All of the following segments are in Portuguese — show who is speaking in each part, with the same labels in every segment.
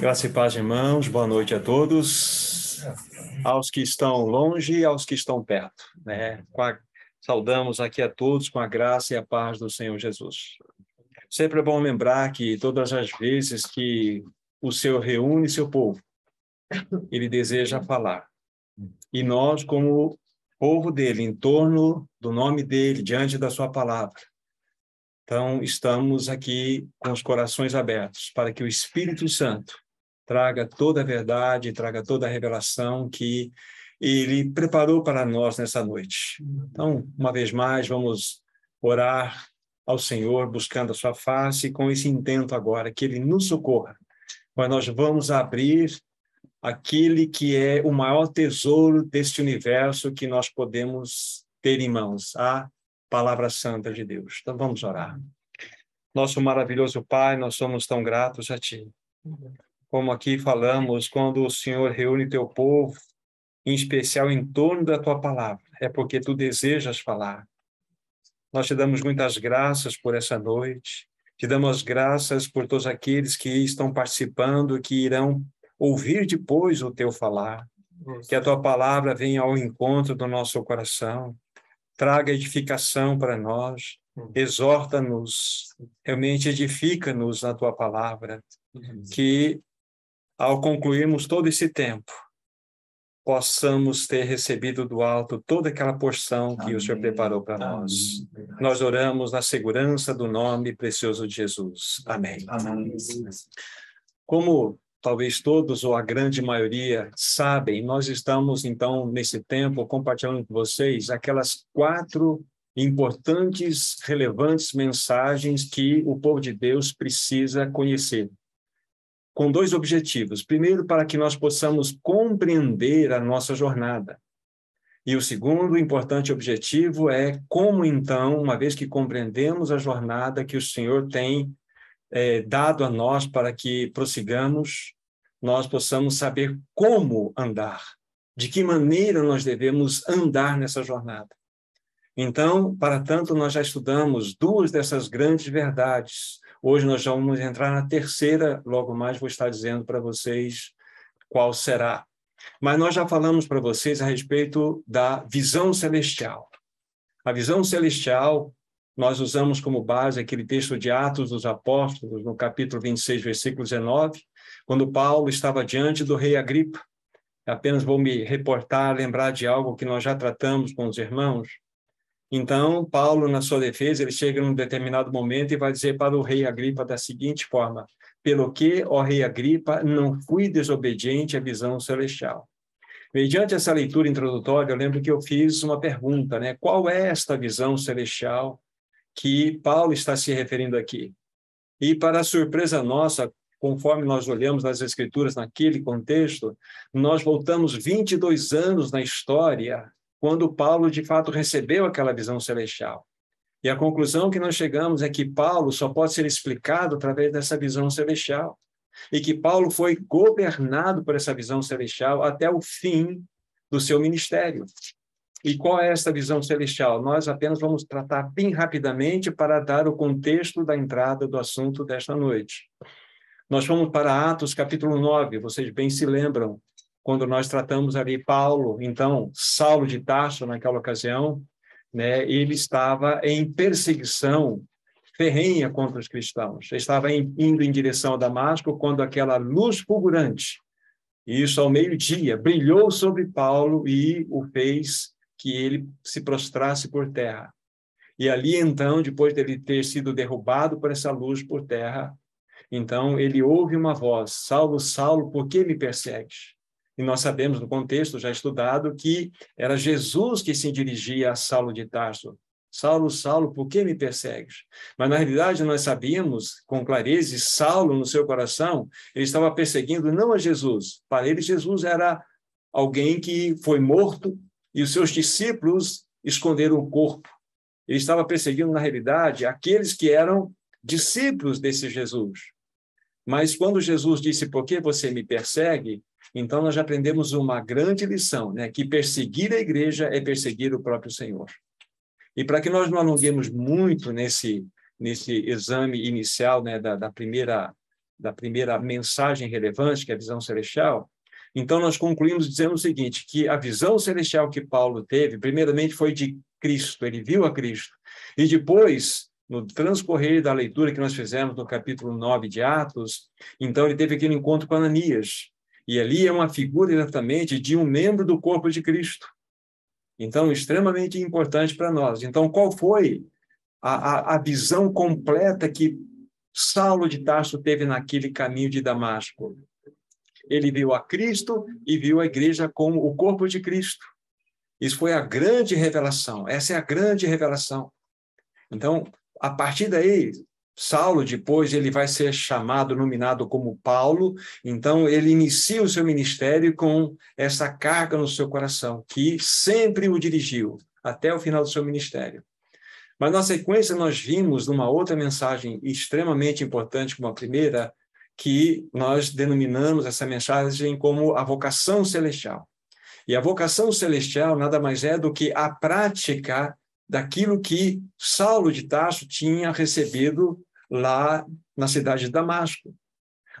Speaker 1: Graça e paz, irmãos. Boa noite a todos. Aos que estão longe e aos que estão perto. Né? A... Saudamos aqui a todos com a graça e a paz do Senhor Jesus. Sempre é bom lembrar que todas as vezes que o Senhor reúne seu povo, ele deseja falar. E nós, como povo dele, em torno do nome dele, diante da sua palavra, então, estamos aqui com os corações abertos para que o Espírito Santo traga toda a verdade, traga toda a revelação que ele preparou para nós nessa noite. Então, uma vez mais, vamos orar ao Senhor, buscando a sua face, com esse intento agora, que ele nos socorra. Mas nós vamos abrir aquele que é o maior tesouro deste universo que nós podemos ter em mãos, a palavra santa de Deus. Então vamos orar. Nosso maravilhoso Pai, nós somos tão gratos a Ti. Como aqui falamos, quando o Senhor reúne teu povo, em especial em torno da tua palavra, é porque tu desejas falar. Nós te damos muitas graças por essa noite, te damos graças por todos aqueles que estão participando, que irão ouvir depois o teu falar. Que a tua palavra venha ao encontro do nosso coração, traga edificação para nós, exorta-nos, realmente edifica-nos na tua palavra, que ao concluirmos todo esse tempo, possamos ter recebido do alto toda aquela porção que Amém. o Senhor preparou para nós. Nós oramos na segurança do nome precioso de Jesus. Amém. Amém. Como talvez todos ou a grande maioria sabem, nós estamos então nesse tempo compartilhando com vocês aquelas quatro importantes, relevantes mensagens que o povo de Deus precisa conhecer. Com dois objetivos. Primeiro, para que nós possamos compreender a nossa jornada. E o segundo importante objetivo é como, então, uma vez que compreendemos a jornada que o Senhor tem é, dado a nós para que prossigamos, nós possamos saber como andar, de que maneira nós devemos andar nessa jornada. Então, para tanto, nós já estudamos duas dessas grandes verdades. Hoje nós já vamos entrar na terceira, logo mais vou estar dizendo para vocês qual será. Mas nós já falamos para vocês a respeito da visão celestial. A visão celestial nós usamos como base aquele texto de Atos dos Apóstolos, no capítulo 26, versículo 19, quando Paulo estava diante do rei Agripa. Apenas vou me reportar, lembrar de algo que nós já tratamos com os irmãos. Então, Paulo, na sua defesa, ele chega num determinado momento e vai dizer para o rei Agripa da seguinte forma: Pelo que, ó rei Agripa, não fui desobediente à visão celestial. Mediante essa leitura introdutória, eu lembro que eu fiz uma pergunta, né? Qual é esta visão celestial que Paulo está se referindo aqui. E, para surpresa nossa, conforme nós olhamos nas Escrituras naquele contexto, nós voltamos 22 anos na história, quando Paulo de fato recebeu aquela visão celestial. E a conclusão que nós chegamos é que Paulo só pode ser explicado através dessa visão celestial. E que Paulo foi governado por essa visão celestial até o fim do seu ministério. E qual é essa visão celestial? Nós apenas vamos tratar bem rapidamente para dar o contexto da entrada do assunto desta noite. Nós vamos para Atos capítulo 9, vocês bem se lembram, quando nós tratamos ali Paulo, então, Saulo de Tarso, naquela ocasião, né, ele estava em perseguição ferrenha contra os cristãos. Ele estava indo em direção a Damasco quando aquela luz fulgurante, isso ao meio-dia, brilhou sobre Paulo e o fez que ele se prostrasse por terra. E ali, então, depois dele ter sido derrubado por essa luz por terra, então ele ouve uma voz: Saulo, Saulo, por que me persegues? E nós sabemos, no contexto já estudado, que era Jesus que se dirigia a Saulo de Tarso. Saulo, Saulo, por que me persegues? Mas na realidade nós sabíamos com clareza, Saulo no seu coração, ele estava perseguindo não a Jesus. Para ele Jesus era alguém que foi morto e os seus discípulos esconderam o corpo. Ele estava perseguindo, na realidade, aqueles que eram discípulos desse Jesus. Mas quando Jesus disse, por que você me persegue? Então nós já aprendemos uma grande lição, né? que perseguir a igreja é perseguir o próprio Senhor. E para que nós não alonguemos muito nesse, nesse exame inicial né, da, da primeira da primeira mensagem relevante, que é a visão celestial, então nós concluímos dizendo o seguinte, que a visão celestial que Paulo teve, primeiramente foi de Cristo, ele viu a Cristo, e depois, no transcorrer da leitura que nós fizemos no capítulo 9 de Atos, então ele teve aquele encontro com Ananias, e ali é uma figura exatamente de um membro do corpo de Cristo. Então, extremamente importante para nós. Então, qual foi a, a, a visão completa que Saulo de Tarso teve naquele caminho de Damasco? Ele viu a Cristo e viu a igreja como o corpo de Cristo. Isso foi a grande revelação. Essa é a grande revelação. Então, a partir daí, Saulo, depois, ele vai ser chamado, nominado como Paulo, então ele inicia o seu ministério com essa carga no seu coração, que sempre o dirigiu até o final do seu ministério. Mas na sequência nós vimos numa outra mensagem extremamente importante como a primeira, que nós denominamos essa mensagem como a vocação celestial. E a vocação celestial nada mais é do que a prática daquilo que Saulo de Tarso tinha recebido lá na cidade de Damasco.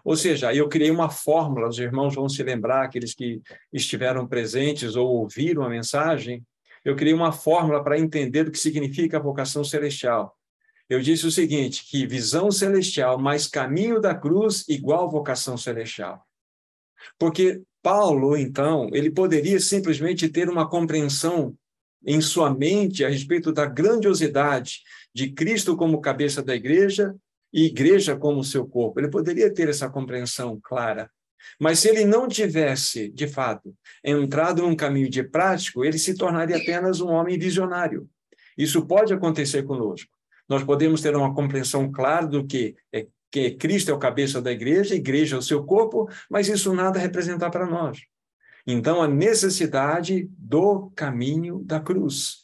Speaker 1: Ou seja, eu criei uma fórmula, os irmãos vão se lembrar, aqueles que estiveram presentes ou ouviram a mensagem, eu criei uma fórmula para entender o que significa a vocação celestial. Eu disse o seguinte, que visão celestial mais caminho da cruz igual vocação celestial. Porque Paulo, então, ele poderia simplesmente ter uma compreensão em sua mente a respeito da grandiosidade de Cristo como cabeça da igreja e igreja como seu corpo. Ele poderia ter essa compreensão clara. Mas se ele não tivesse, de fato, entrado num caminho de prático, ele se tornaria apenas um homem visionário. Isso pode acontecer conosco. Nós podemos ter uma compreensão clara do que é que Cristo é o cabeça da igreja, a igreja é o seu corpo, mas isso nada representar para nós. Então, a necessidade do caminho da cruz.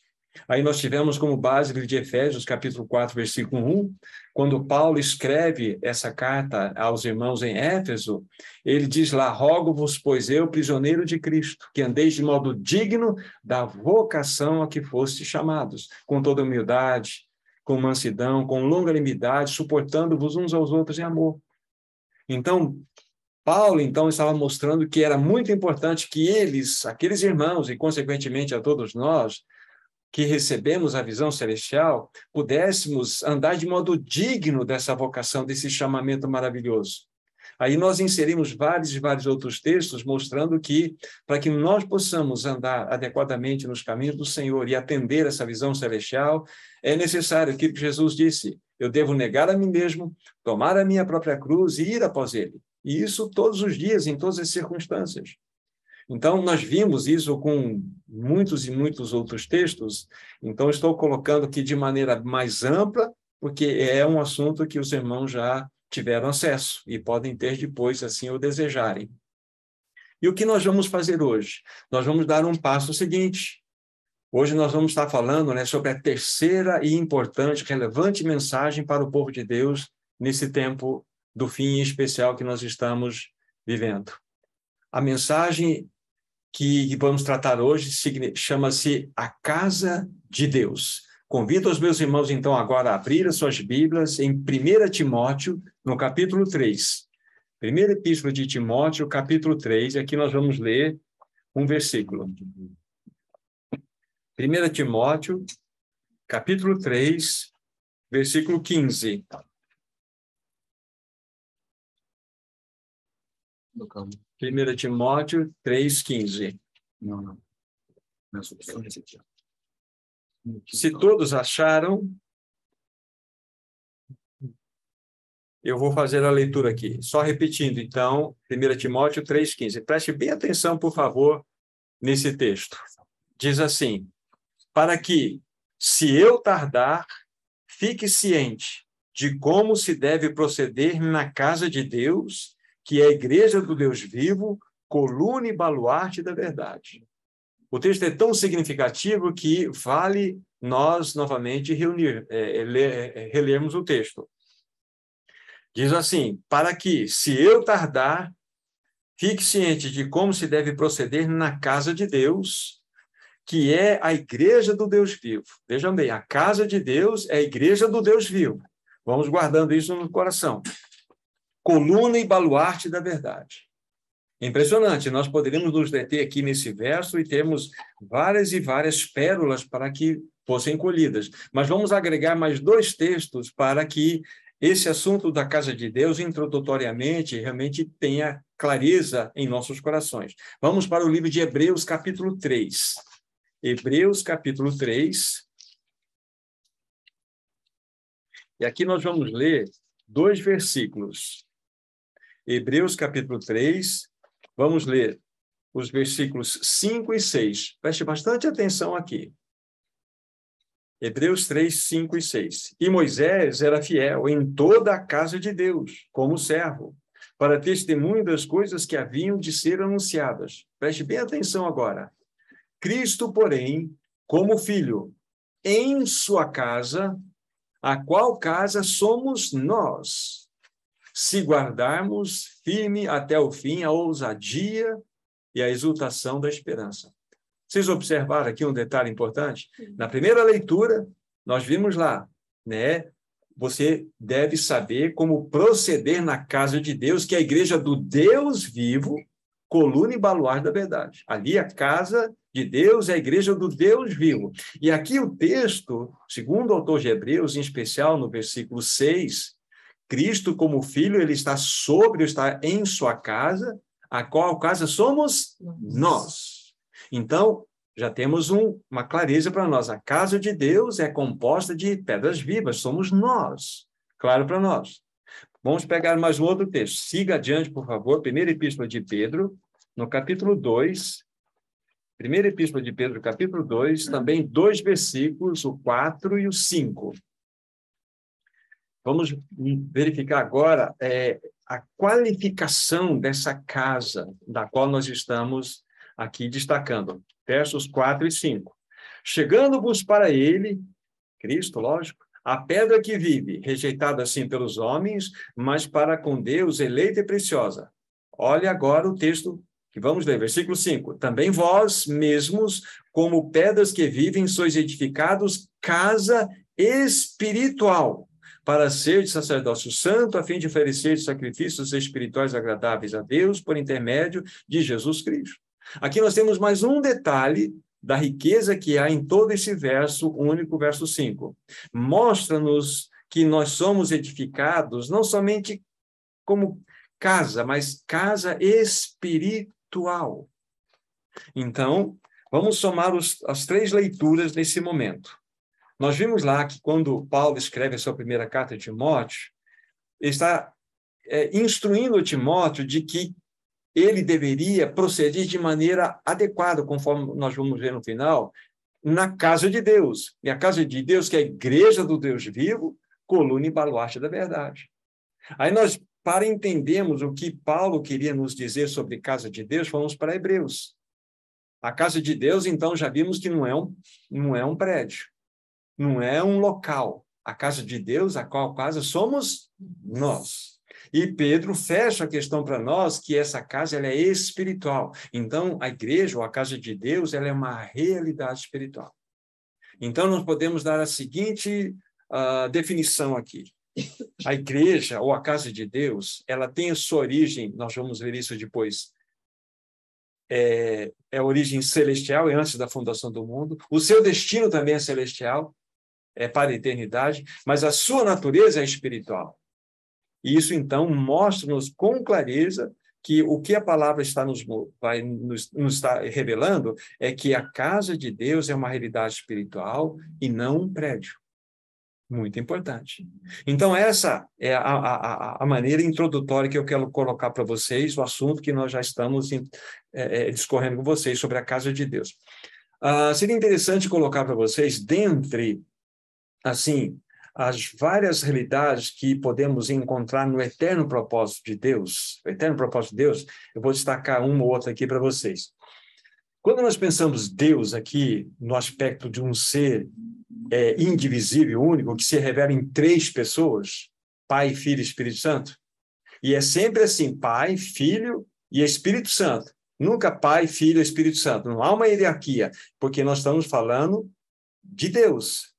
Speaker 1: Aí nós tivemos como base o livro de Efésios, capítulo 4, versículo 1, quando Paulo escreve essa carta aos irmãos em Éfeso, ele diz lá: Rogo-vos, pois eu, prisioneiro de Cristo, que andeis de modo digno da vocação a que foste chamados, com toda humildade, com mansidão, com longanimidade, suportando-vos uns aos outros em amor. Então, Paulo, então, estava mostrando que era muito importante que eles, aqueles irmãos, e consequentemente a todos nós, que recebemos a visão celestial, pudéssemos andar de modo digno dessa vocação, desse chamamento maravilhoso. Aí nós inserimos vários e vários outros textos mostrando que, para que nós possamos andar adequadamente nos caminhos do Senhor e atender essa visão celestial, é necessário aquilo que Jesus disse: eu devo negar a mim mesmo, tomar a minha própria cruz e ir após ele. E isso todos os dias, em todas as circunstâncias. Então, nós vimos isso com muitos e muitos outros textos, então estou colocando aqui de maneira mais ampla, porque é um assunto que os irmãos já tiveram acesso e podem ter depois, assim o desejarem. E o que nós vamos fazer hoje? Nós vamos dar um passo seguinte. Hoje nós vamos estar falando né, sobre a terceira e importante, relevante mensagem para o povo de Deus nesse tempo do fim especial que nós estamos vivendo. A mensagem que vamos tratar hoje chama-se A Casa de Deus. Convido os meus irmãos, então, agora a abrir as suas Bíblias em 1 Timóteo, no capítulo 3. Primeira Epístola de Timóteo, capítulo 3, e aqui nós vamos ler um versículo. 1 Timóteo, capítulo 3, versículo 15. 1 Timóteo 3,15. Não, não. Se todos acharam, eu vou fazer a leitura aqui. Só repetindo, então, 1 Timóteo 3,15. Preste bem atenção, por favor, nesse texto. Diz assim: Para que, se eu tardar, fique ciente de como se deve proceder na casa de Deus que é a igreja do Deus vivo, coluna e baluarte da verdade. O texto é tão significativo que vale nós novamente reunir, é, é é, é, relermos o texto. Diz assim: para que, se eu tardar, fique ciente de como se deve proceder na casa de Deus, que é a igreja do Deus vivo. Vejam bem, a casa de Deus é a igreja do Deus vivo. Vamos guardando isso no coração. Coluna e baluarte da verdade. Impressionante, nós poderíamos nos deter aqui nesse verso e temos várias e várias pérolas para que fossem colhidas. Mas vamos agregar mais dois textos para que esse assunto da casa de Deus, introdutoriamente, realmente tenha clareza em nossos corações. Vamos para o livro de Hebreus, capítulo 3. Hebreus, capítulo 3. E aqui nós vamos ler dois versículos. Hebreus, capítulo 3, vamos ler os versículos 5 e 6. Preste bastante atenção aqui. Hebreus 3, 5 e 6. E Moisés era fiel em toda a casa de Deus, como servo, para testemunho das coisas que haviam de ser anunciadas. Preste bem atenção agora. Cristo, porém, como filho, em sua casa, a qual casa somos nós, se guardarmos firme até o fim a ousadia e a exultação da esperança. Vocês observaram aqui um detalhe importante? Na primeira leitura, nós vimos lá, né? Você deve saber como proceder na casa de Deus, que é a igreja do Deus vivo, coluna e baluarte da verdade. Ali a casa de Deus é a igreja do Deus vivo. E aqui o texto, segundo o autor de Hebreus, em especial no versículo 6, Cristo como filho, ele está sobre, está em sua casa, a qual casa somos nós. Então, já temos um, uma clareza para nós. A casa de Deus é composta de pedras vivas, somos nós. Claro para nós. Vamos pegar mais um outro texto. Siga adiante, por favor. Primeira Epístola de Pedro, no capítulo 2. Primeira Epístola de Pedro, capítulo 2, também dois versículos, o 4 e o 5. Vamos verificar agora é, a qualificação dessa casa da qual nós estamos aqui destacando, versos 4 e 5. Chegando-vos para ele, Cristo, lógico, a pedra que vive, rejeitada assim pelos homens, mas para com Deus eleita e preciosa. Olhe agora o texto que vamos ler, versículo 5. Também vós mesmos, como pedras que vivem, sois edificados casa espiritual, para ser de sacerdócio santo, a fim de oferecer sacrifícios espirituais agradáveis a Deus por intermédio de Jesus Cristo. Aqui nós temos mais um detalhe da riqueza que há em todo esse verso único, verso 5. Mostra-nos que nós somos edificados não somente como casa, mas casa espiritual. Então, vamos somar os, as três leituras nesse momento. Nós vimos lá que quando Paulo escreve a sua primeira carta de Timóteo, ele está é, instruindo Timóteo de que ele deveria proceder de maneira adequada, conforme nós vamos ver no final, na casa de Deus. E a casa de Deus, que é a igreja do Deus vivo, coluna e baluarte da verdade. Aí nós, para entendermos o que Paulo queria nos dizer sobre casa de Deus, vamos para Hebreus. A casa de Deus, então, já vimos que não é um, não é um prédio, não é um local. A casa de Deus, a qual casa somos nós. E Pedro fecha a questão para nós que essa casa ela é espiritual. Então, a igreja ou a casa de Deus ela é uma realidade espiritual. Então, nós podemos dar a seguinte uh, definição aqui. A igreja ou a casa de Deus, ela tem a sua origem, nós vamos ver isso depois, é, é origem celestial, é antes da fundação do mundo. O seu destino também é celestial, é para a eternidade, mas a sua natureza é espiritual. E isso, então, mostra-nos com clareza que o que a palavra está nos, vai nos, nos está revelando é que a casa de Deus é uma realidade espiritual e não um prédio. Muito importante. Então, essa é a, a, a maneira introdutória que eu quero colocar para vocês, o assunto que nós já estamos em, é, é, discorrendo com vocês sobre a casa de Deus. Ah, seria interessante colocar para vocês, dentre, assim, as várias realidades que podemos encontrar no eterno propósito de Deus, o eterno propósito de Deus, eu vou destacar uma ou outra aqui para vocês. Quando nós pensamos Deus aqui, no aspecto de um ser é, indivisível, único, que se revela em três pessoas, Pai, Filho e Espírito Santo, e é sempre assim, Pai, Filho e Espírito Santo. Nunca Pai, Filho e Espírito Santo. Não há uma hierarquia, porque nós estamos falando de Deus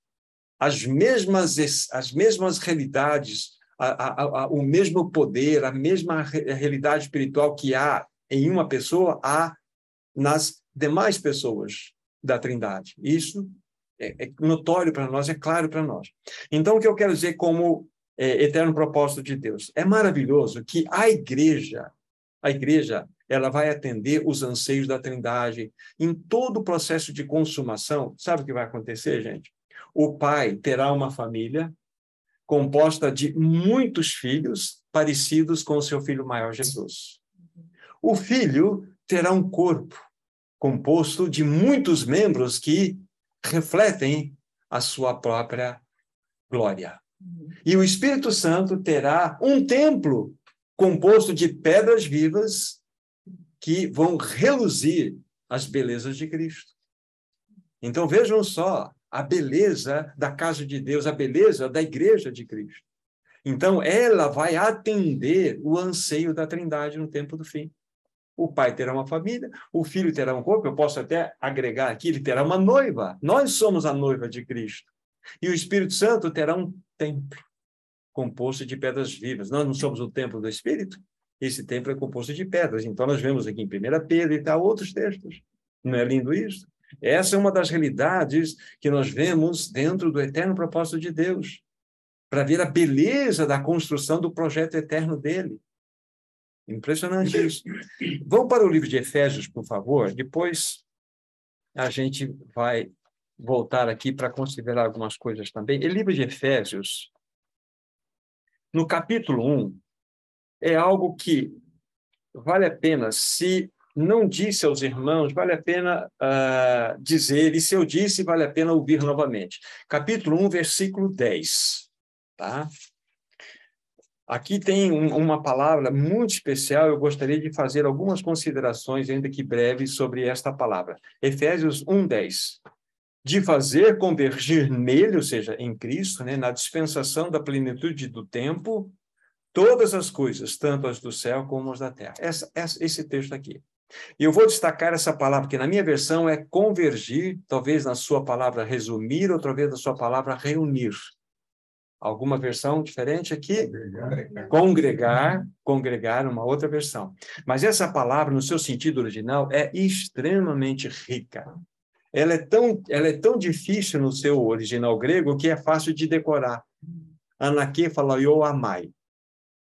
Speaker 1: as mesmas, as mesmas realidades, a, a, a, o mesmo poder, a mesma realidade espiritual que há em uma pessoa, há nas demais pessoas da Trindade. Isso é, é notório para nós, é claro para nós. Então, o que eu quero dizer como é, eterno propósito de Deus? É maravilhoso que a igreja, a igreja, ela vai atender os anseios da Trindade em todo o processo de consumação. Sabe o que vai acontecer, gente? O pai terá uma família composta de muitos filhos parecidos com o seu filho maior Jesus. O filho terá um corpo composto de muitos membros que refletem a sua própria glória. E o Espírito Santo terá um templo composto de pedras vivas que vão reluzir as belezas de Cristo. Então vejam só a beleza da casa de Deus, a beleza da igreja de Cristo. Então ela vai atender o anseio da Trindade no tempo do fim. O pai terá uma família, o filho terá um corpo, eu posso até agregar aqui, ele terá uma noiva. Nós somos a noiva de Cristo. E o Espírito Santo terá um templo composto de pedras vivas. Nós não somos o templo do Espírito? Esse templo é composto de pedras. Então, nós vemos aqui em 1 Pedro e tal, outros textos. Não é lindo isso? Essa é uma das realidades que nós vemos dentro do eterno propósito de Deus, para ver a beleza da construção do projeto eterno dele. Impressionante isso. Vamos para o livro de Efésios, por favor. Depois a gente vai voltar aqui para considerar algumas coisas também. O livro de Efésios, no capítulo 1, é algo que vale a pena, se não disse aos irmãos, vale a pena uh, dizer, e se eu disse, vale a pena ouvir novamente. Capítulo 1, versículo 10. Tá? Aqui tem um, uma palavra muito especial, eu gostaria de fazer algumas considerações, ainda que breves, sobre esta palavra. Efésios 1:10. De fazer convergir nele, ou seja, em Cristo, né, na dispensação da plenitude do tempo, todas as coisas, tanto as do céu como as da terra. Essa, essa, esse texto aqui. E eu vou destacar essa palavra, que na minha versão é convergir, talvez na sua palavra resumir, outra vez na sua palavra reunir. Alguma versão diferente aqui? Congregar. congregar, congregar, uma outra versão. Mas essa palavra, no seu sentido original, é extremamente rica. Ela é tão, ela é tão difícil no seu original grego que é fácil de decorar. Anaque fala eu amai.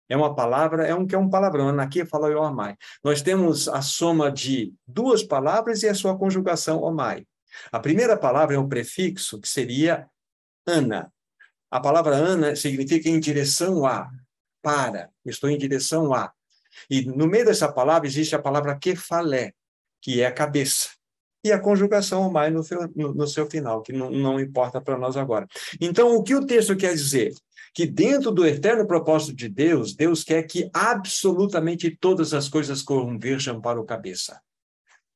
Speaker 1: É uma palavra, é um que é um palavrão. Anaque fala eu amai. Nós temos a soma de duas palavras e a sua conjugação omai. A primeira palavra é um prefixo que seria ana, a palavra Ana significa em direção a, para, estou em direção a. E no meio dessa palavra existe a palavra kefalé, que é a cabeça. E a conjugação mais no, no, no seu final, que não, não importa para nós agora. Então, o que o texto quer dizer? Que dentro do eterno propósito de Deus, Deus quer que absolutamente todas as coisas converjam para o cabeça.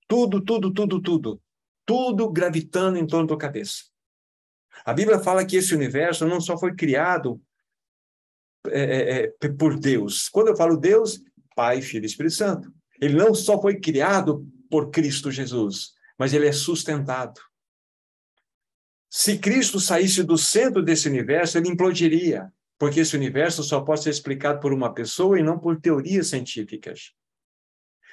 Speaker 1: Tudo, tudo, tudo, tudo. Tudo gravitando em torno do cabeça. A Bíblia fala que esse universo não só foi criado é, é, é, por Deus. Quando eu falo Deus, Pai, Filho e Espírito Santo. Ele não só foi criado por Cristo Jesus, mas ele é sustentado. Se Cristo saísse do centro desse universo, ele implodiria, porque esse universo só pode ser explicado por uma pessoa e não por teorias científicas.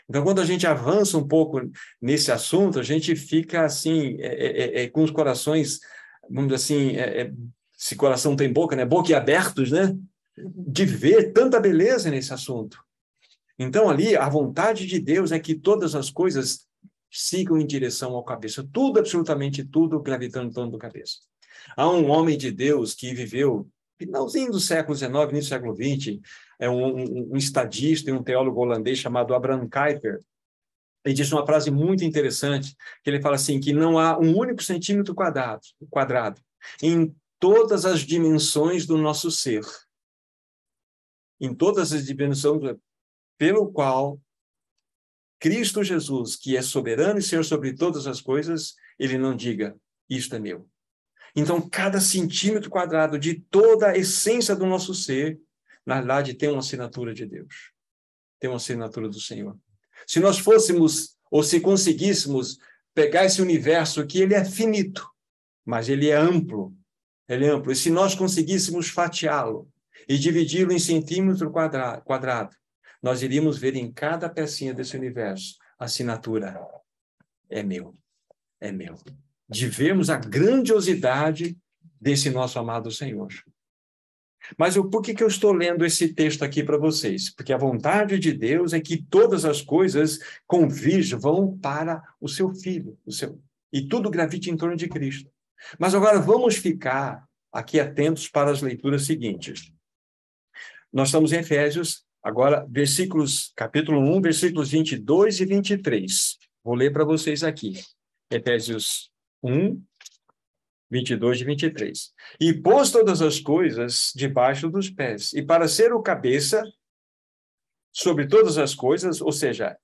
Speaker 1: Então, quando a gente avança um pouco nesse assunto, a gente fica assim, é, é, é, com os corações vamos dizer assim, é, é, se coração tem boca, né? Boca abertos, né? De ver tanta beleza nesse assunto. Então, ali, a vontade de Deus é que todas as coisas sigam em direção ao cabeça. Tudo, absolutamente tudo, gravitando em torno do cabeça. Há um homem de Deus que viveu finalzinho do século XIX, início do século XX, é um, um, um estadista e um teólogo holandês chamado Abraham Kuyper, ele diz uma frase muito interessante, que ele fala assim, que não há um único centímetro quadrado, quadrado em todas as dimensões do nosso ser, em todas as dimensões pelo qual Cristo Jesus, que é soberano e Senhor sobre todas as coisas, ele não diga, isto é meu. Então, cada centímetro quadrado de toda a essência do nosso ser, na verdade, tem uma assinatura de Deus, tem uma assinatura do Senhor. Se nós fôssemos, ou se conseguíssemos pegar esse universo aqui, ele é finito, mas ele é amplo. Ele é amplo. E se nós conseguíssemos fatiá-lo, e dividi-lo em centímetro quadrado, nós iríamos ver em cada pecinha desse universo a assinatura é meu, é meu. De vermos a grandiosidade desse nosso amado Senhor. Mas eu, por que, que eu estou lendo esse texto aqui para vocês? Porque a vontade de Deus é que todas as coisas convirjam para o seu filho, o seu, e tudo gravite em torno de Cristo. Mas agora vamos ficar aqui atentos para as leituras seguintes. Nós estamos em Efésios, agora, versículos, capítulo 1, versículos 22 e 23. Vou ler para vocês aqui. Efésios 1, 22 e 23. E pôs todas as coisas debaixo dos pés, e para ser o cabeça sobre todas as coisas, ou seja,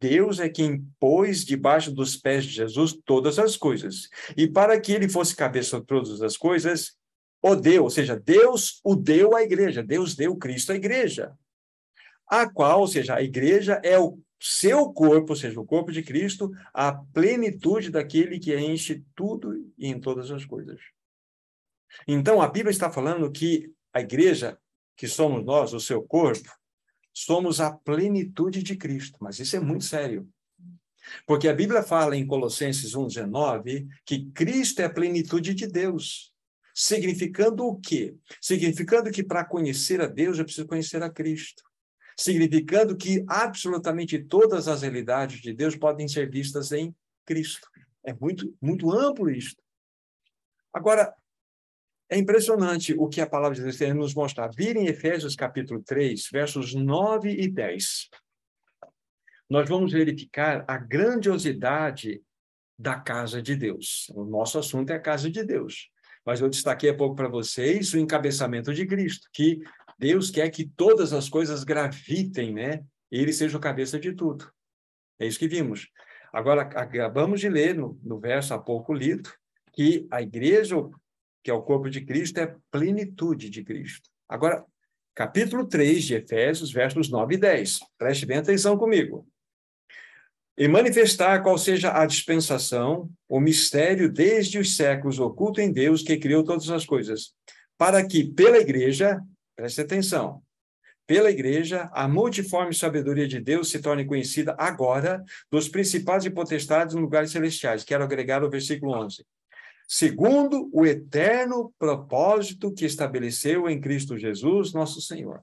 Speaker 1: Deus é quem pôs debaixo dos pés de Jesus todas as coisas. E para que ele fosse cabeça sobre todas as coisas, o deu, ou seja, Deus o deu à igreja, Deus deu Cristo à igreja. A qual, ou seja, a igreja é o seu corpo, ou seja, o corpo de Cristo, a plenitude daquele que enche tudo e em todas as coisas. Então, a Bíblia está falando que a igreja, que somos nós, o seu corpo, somos a plenitude de Cristo. Mas isso é muito sério. Porque a Bíblia fala em Colossenses 1,19 que Cristo é a plenitude de Deus. Significando o quê? Significando que para conhecer a Deus eu preciso conhecer a Cristo significando que absolutamente todas as realidades de Deus podem ser vistas em Cristo. É muito, muito amplo isto. Agora, é impressionante o que a palavra de Deus tem nos mostrar. Virem Efésios capítulo 3, versos 9 e 10. Nós vamos verificar a grandiosidade da casa de Deus. O nosso assunto é a casa de Deus. Mas eu destaquei há pouco para vocês o encabeçamento de Cristo, que Deus quer que todas as coisas gravitem, né? Ele seja o cabeça de tudo. É isso que vimos. Agora, acabamos de ler no, no verso há pouco lido que a igreja, que é o corpo de Cristo, é plenitude de Cristo. Agora, capítulo 3 de Efésios, versos 9 e 10. Preste bem atenção comigo. E manifestar qual seja a dispensação, o mistério desde os séculos oculto em Deus que criou todas as coisas, para que pela igreja Preste atenção. Pela igreja, a multiforme sabedoria de Deus se torne conhecida agora dos principais e potestades nos lugares celestiais. Quero agregar o versículo 11. Segundo o eterno propósito que estabeleceu em Cristo Jesus, nosso Senhor.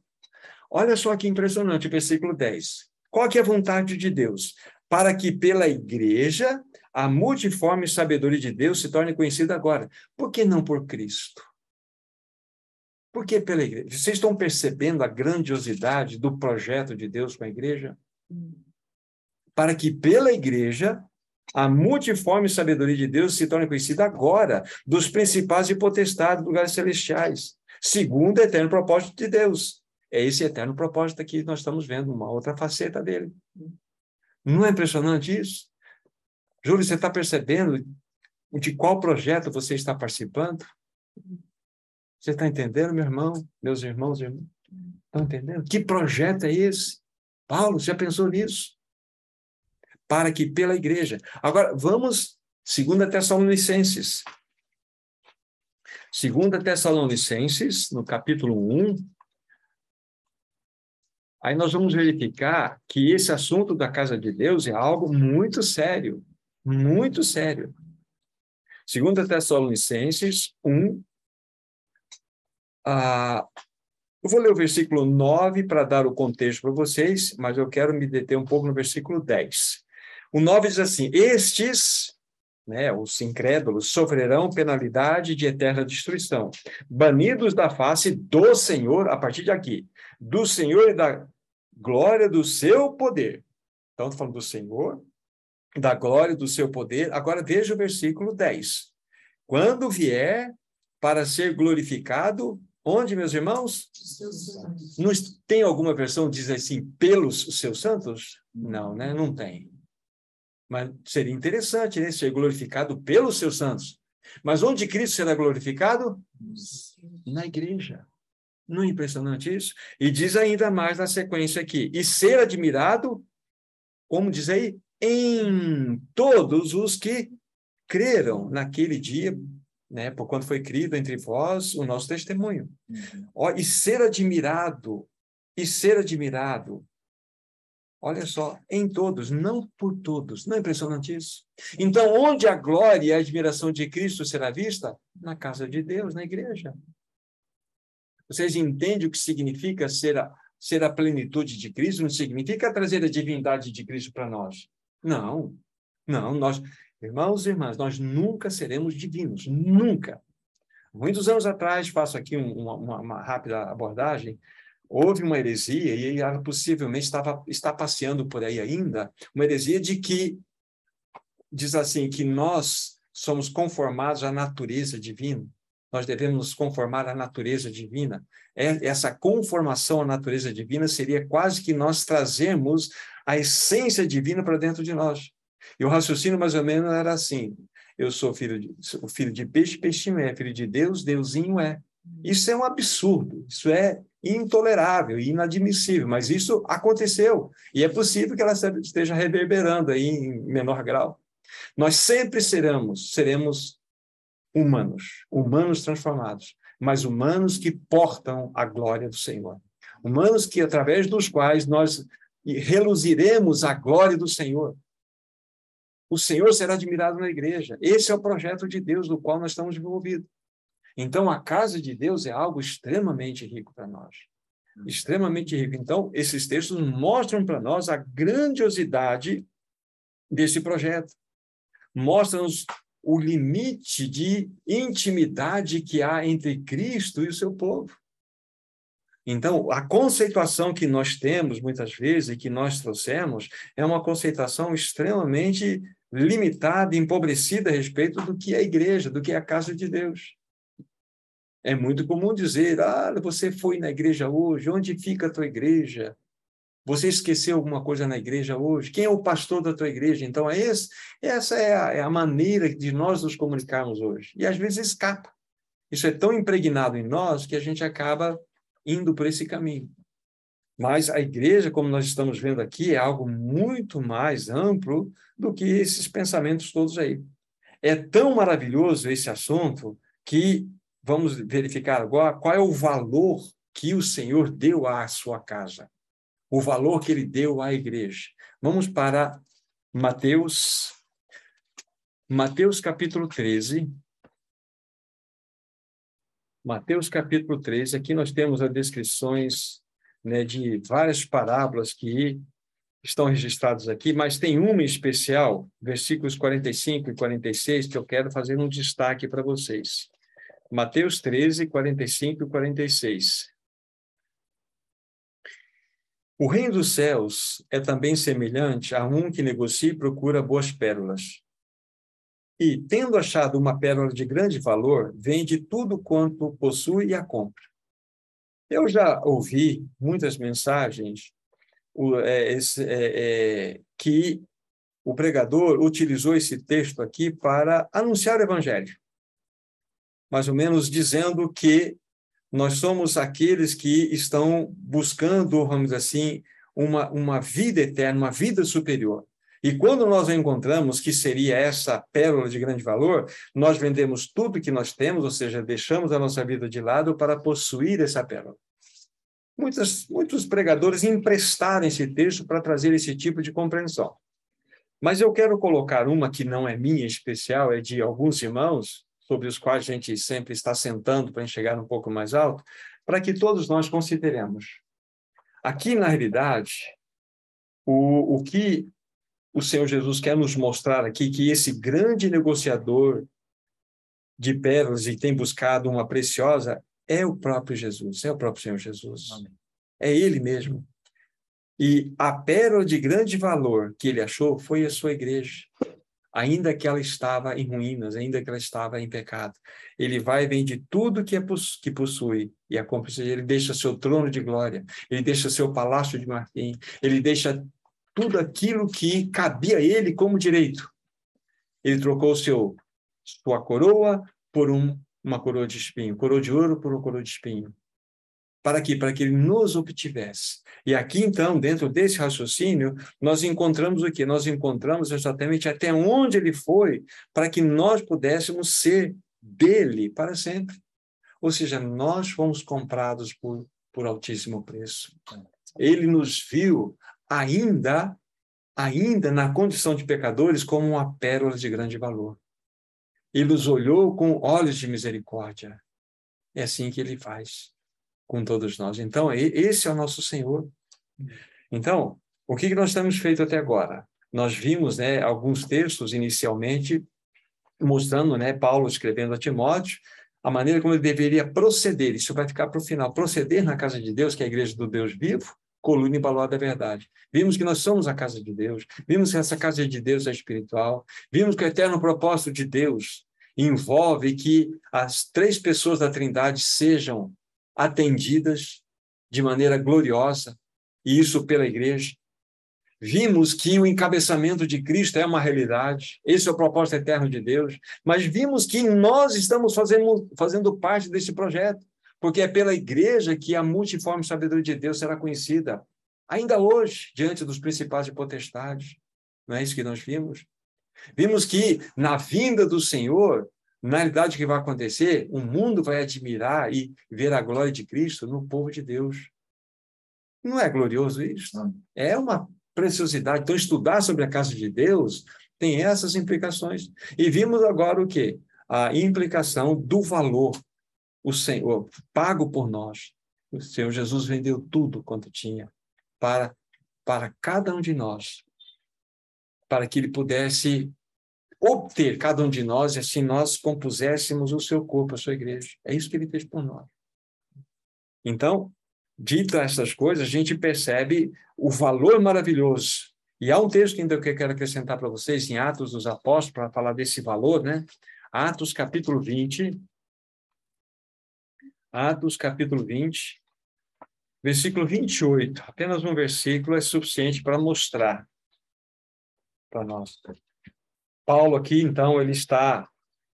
Speaker 1: Olha só que impressionante o versículo 10. Qual que é a vontade de Deus? Para que pela igreja a multiforme sabedoria de Deus se torne conhecida agora. Por que não por Cristo? Por que pela igreja? Vocês estão percebendo a grandiosidade do projeto de Deus com a igreja? Para que pela igreja a multiforme sabedoria de Deus se torne conhecida agora dos principais e potestades lugares celestiais, segundo o eterno propósito de Deus. É esse eterno propósito que nós estamos vendo, uma outra faceta dele. Não é impressionante isso? Júlio, você está percebendo de qual projeto você está participando? Você está entendendo, meu irmão, meus irmãos, irmãos? Estão entendendo? Que projeto é esse? Paulo, já pensou nisso? Para que pela igreja. Agora, vamos, segunda Tessalonicenses. Segunda Tessalonicenses, no capítulo 1, aí nós vamos verificar que esse assunto da casa de Deus é algo muito sério, muito sério. Segunda Tessalonicenses 1, ah, eu vou ler o versículo 9 para dar o contexto para vocês, mas eu quero me deter um pouco no versículo 10. O 9 diz assim: Estes, né, os incrédulos, sofrerão penalidade de eterna destruição, banidos da face do Senhor, a partir de aqui, do Senhor e da glória do seu poder. Então, estou falando do Senhor, da glória do seu poder. Agora veja o versículo 10. Quando vier para ser glorificado Onde, meus irmãos? Não tem alguma versão que diz assim, pelos seus santos? Não, né? Não tem. Mas seria interessante, né? Ser glorificado pelos seus santos. Mas onde Cristo será glorificado? Na igreja. Não é impressionante isso? E diz ainda mais na sequência aqui: e ser admirado, como diz aí, em todos os que creram naquele dia né? Por quanto foi criado entre vós o nosso testemunho. Uhum. Ó, e ser admirado, e ser admirado, olha só, em todos, não por todos. Não é impressionante isso? Então, onde a glória e a admiração de Cristo será vista? Na casa de Deus, na igreja. Vocês entendem o que significa ser a, ser a plenitude de Cristo? Não significa trazer a divindade de Cristo para nós. Não, não, nós, irmãos e irmãs, nós nunca seremos divinos, nunca. Muitos anos atrás, faço aqui um, uma, uma, rápida abordagem, houve uma heresia, e ela possivelmente estava, está passeando por aí ainda, uma heresia de que, diz assim, que nós somos conformados à natureza divina nós devemos nos conformar à natureza divina. É, essa conformação à natureza divina seria quase que nós trazemos a essência divina para dentro de nós. E o raciocínio mais ou menos era assim: eu sou filho de, sou filho de peixe, peixinho é, filho de Deus, Deusinho é. Isso é um absurdo, isso é intolerável inadmissível, mas isso aconteceu e é possível que ela esteja reverberando aí em menor grau. Nós sempre seremos, seremos humanos, humanos transformados, mas humanos que portam a glória do Senhor. Humanos que, através dos quais nós reluziremos a glória do Senhor. O Senhor será admirado na igreja. Esse é o projeto de Deus do qual nós estamos envolvidos. Então, a casa de Deus é algo extremamente rico para nós. Extremamente rico. Então, esses textos mostram para nós a grandiosidade desse projeto. Mostram-nos o limite de intimidade que há entre Cristo e o seu povo. Então, a conceituação que nós temos muitas vezes e que nós trouxemos é uma conceituação extremamente limitada, empobrecida a respeito do que é a igreja, do que é a casa de Deus. É muito comum dizer: "Ah, você foi na igreja hoje, onde fica a tua igreja?" Você esqueceu alguma coisa na igreja hoje? Quem é o pastor da tua igreja? Então, é esse, essa é a, é a maneira de nós nos comunicarmos hoje. E às vezes escapa. Isso é tão impregnado em nós que a gente acaba indo por esse caminho. Mas a igreja, como nós estamos vendo aqui, é algo muito mais amplo do que esses pensamentos todos aí. É tão maravilhoso esse assunto que vamos verificar agora qual é o valor que o Senhor deu à sua casa o valor que ele deu à igreja. Vamos para Mateus, Mateus capítulo 13. Mateus capítulo 13, aqui nós temos as descrições né, de várias parábolas que estão registradas aqui, mas tem uma em especial, versículos 45 e 46, que eu quero fazer um destaque para vocês. Mateus 13, 45 e 46. O reino dos céus é também semelhante a um que negocia e procura boas pérolas. E, tendo achado uma pérola de grande valor, vende tudo quanto possui e a compra. Eu já ouvi muitas mensagens é, é, é, que o pregador utilizou esse texto aqui para anunciar o evangelho. Mais ou menos dizendo que nós somos aqueles que estão buscando, vamos dizer assim, uma, uma vida eterna, uma vida superior. E quando nós encontramos que seria essa pérola de grande valor, nós vendemos tudo que nós temos, ou seja, deixamos a nossa vida de lado para possuir essa pérola. Muitos, pregadores emprestaram esse texto para trazer esse tipo de compreensão. Mas eu quero colocar uma que não é minha especial, é de alguns irmãos, sobre os quais a gente sempre está sentando para chegar um pouco mais alto, para que todos nós consideremos. Aqui, na realidade, o, o que o Senhor Jesus quer nos mostrar aqui, que esse grande negociador de pérolas e tem buscado uma preciosa, é o próprio Jesus, é o próprio Senhor Jesus. Amém. É Ele mesmo. E a pérola de grande valor que ele achou foi a sua igreja ainda que ela estava em ruínas, ainda que ela estava em pecado. Ele vai e vende tudo que, é, que possui e a compra, ele deixa seu trono de glória, ele deixa seu palácio de marfim, ele deixa tudo aquilo que cabia a ele como direito. Ele trocou seu sua coroa por um, uma coroa de espinho, coroa de ouro por uma coroa de espinho. Para quê? Para que ele nos obtivesse. E aqui, então, dentro desse raciocínio, nós encontramos o que? Nós encontramos exatamente até onde ele foi para que nós pudéssemos ser dele para sempre. Ou seja, nós fomos comprados por, por altíssimo preço. Ele nos viu ainda, ainda na condição de pecadores, como uma pérola de grande valor. Ele nos olhou com olhos de misericórdia. É assim que ele faz com todos nós. Então, esse é o nosso Senhor. Então, o que nós temos feito até agora? Nós vimos né, alguns textos inicialmente mostrando né, Paulo escrevendo a Timóteo a maneira como ele deveria proceder. Isso vai ficar para o final. Proceder na casa de Deus, que é a igreja do Deus vivo, coluna e baluarte da verdade. Vimos que nós somos a casa de Deus, vimos que essa casa de Deus é espiritual, vimos que o eterno propósito de Deus envolve que as três pessoas da Trindade sejam atendidas de maneira gloriosa, e isso pela igreja. Vimos que o encabeçamento de Cristo é uma realidade, esse é o propósito eterno de Deus, mas vimos que nós estamos fazendo, fazendo parte desse projeto, porque é pela igreja que a multiforme sabedoria de Deus será conhecida, ainda hoje, diante dos principais e potestades. Não é isso que nós vimos? Vimos que na vinda do Senhor, na realidade, o que vai acontecer? O mundo vai admirar e ver a glória de Cristo no povo de Deus. Não é glorioso isso? É uma preciosidade. Então, estudar sobre a casa de Deus tem essas implicações. E vimos agora o quê? A implicação do valor. O Senhor, pago por nós. O Senhor Jesus vendeu tudo quanto tinha para, para cada um de nós, para que ele pudesse obter cada um de nós e assim nós compuséssemos o seu corpo, a sua igreja. É isso que ele fez por nós. Então, dito essas coisas, a gente percebe o valor maravilhoso. E há um texto que ainda que eu quero acrescentar para vocês, em Atos dos Apóstolos, para falar desse valor, né? Atos capítulo 20. Atos capítulo 20, versículo 28. Apenas um versículo é suficiente para mostrar para nós. Paulo aqui, então, ele está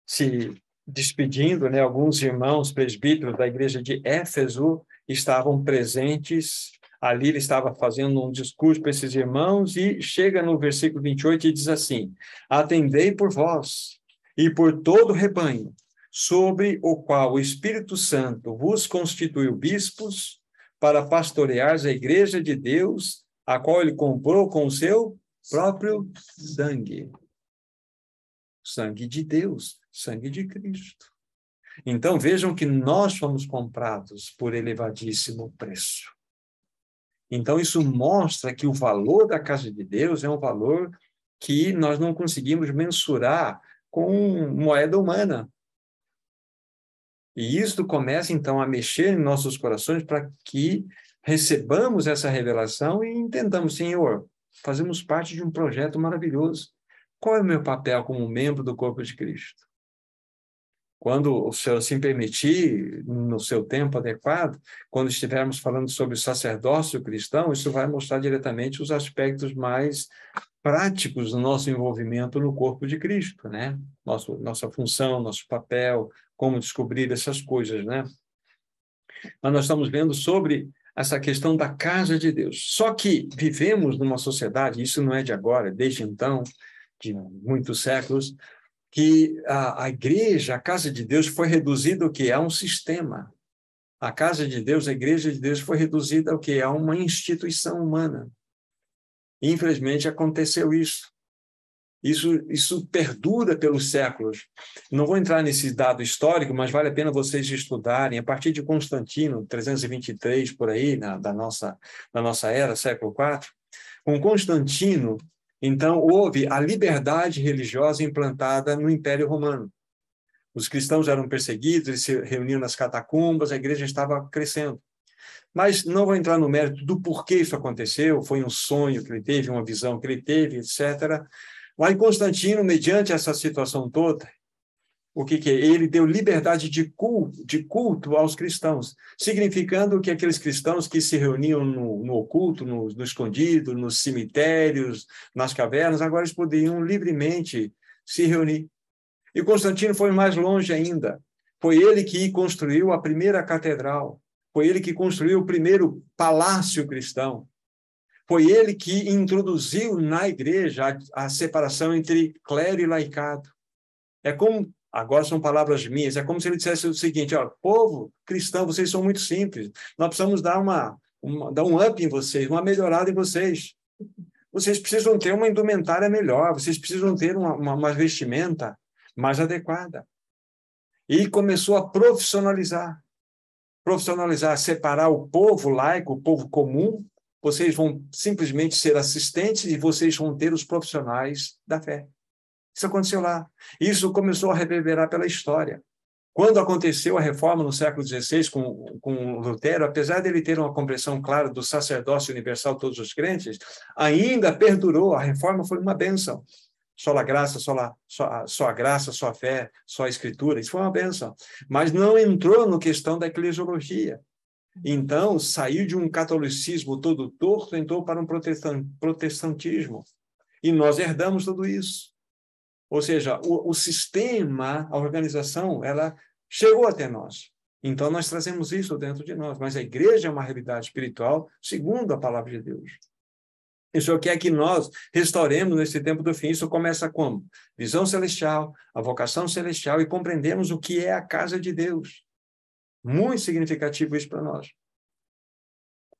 Speaker 1: se despedindo, né? Alguns irmãos presbíteros da igreja de Éfeso estavam presentes. Ali ele estava fazendo um discurso para esses irmãos e chega no versículo 28 e diz assim: Atendei por vós e por todo o rebanho, sobre o qual o Espírito Santo vos constituiu bispos para pastorear a igreja de Deus, a qual ele comprou com o seu próprio sangue. Sangue de Deus, sangue de Cristo. Então vejam que nós fomos comprados por elevadíssimo preço. Então isso mostra que o valor da casa de Deus é um valor que nós não conseguimos mensurar com moeda humana. E isto começa então a mexer em nossos corações para que recebamos essa revelação e entendamos, Senhor, fazemos parte de um projeto maravilhoso. Qual é o meu papel como membro do corpo de Cristo? Quando o Senhor assim permitir, no seu tempo adequado, quando estivermos falando sobre o sacerdócio cristão, isso vai mostrar diretamente os aspectos mais práticos do nosso envolvimento no corpo de Cristo, né? Nosso, nossa função, nosso papel, como descobrir essas coisas, né? Mas nós estamos vendo sobre essa questão da casa de Deus. Só que vivemos numa sociedade, isso não é de agora, desde então, de muitos séculos, que a, a igreja, a casa de Deus, foi reduzida o que? A um sistema. A casa de Deus, a igreja de Deus, foi reduzida ao que? A uma instituição humana. Infelizmente, aconteceu isso. Isso, isso perdura pelos séculos. Não vou entrar nesse dado histórico, mas vale a pena vocês estudarem. A partir de Constantino, 323 por aí, na, da, nossa, da nossa era, século IV, com Constantino, então, houve a liberdade religiosa implantada no Império Romano. Os cristãos eram perseguidos, eles se reuniam nas catacumbas, a igreja estava crescendo. Mas não vou entrar no mérito do porquê isso aconteceu, foi um sonho que ele teve, uma visão que ele teve, etc. Mas Constantino, mediante essa situação toda, o que, que é? Ele deu liberdade de culto, de culto aos cristãos, significando que aqueles cristãos que se reuniam no, no oculto, no, no, escondido, nos cemitérios, nas cavernas, agora eles podiam livremente se reunir. E Constantino foi mais longe ainda. Foi ele que construiu a primeira catedral, foi ele que construiu o primeiro palácio cristão. Foi ele que introduziu na igreja a, a separação entre clero e laicado. É como Agora são palavras minhas. É como se ele dissesse o seguinte: ó, povo cristão, vocês são muito simples. Nós precisamos dar uma, uma dar um up em vocês, uma melhorada em vocês. Vocês precisam ter uma indumentária melhor. Vocês precisam ter uma, uma, uma vestimenta mais adequada. E começou a profissionalizar, profissionalizar, separar o povo laico, o povo comum. Vocês vão simplesmente ser assistentes e vocês vão ter os profissionais da fé. Isso aconteceu lá. Isso começou a reverberar pela história. Quando aconteceu a reforma no século XVI com, com Lutero, apesar dele ter uma compreensão clara do sacerdócio universal de todos os crentes, ainda perdurou. A reforma foi uma bênção. Só a graça, só a, só, só a graça, só a fé, só a escritura. Isso foi uma bênção. Mas não entrou no questão da eclesiologia. Então, saiu de um catolicismo todo torto, entrou para um protestantismo. E nós herdamos tudo isso. Ou seja, o, o sistema, a organização, ela chegou até nós. Então, nós trazemos isso dentro de nós. Mas a igreja é uma realidade espiritual segundo a palavra de Deus. E o Senhor quer que nós restauremos nesse tempo do fim. Isso começa como? Visão celestial, a vocação celestial e compreendemos o que é a casa de Deus. Muito significativo isso para nós.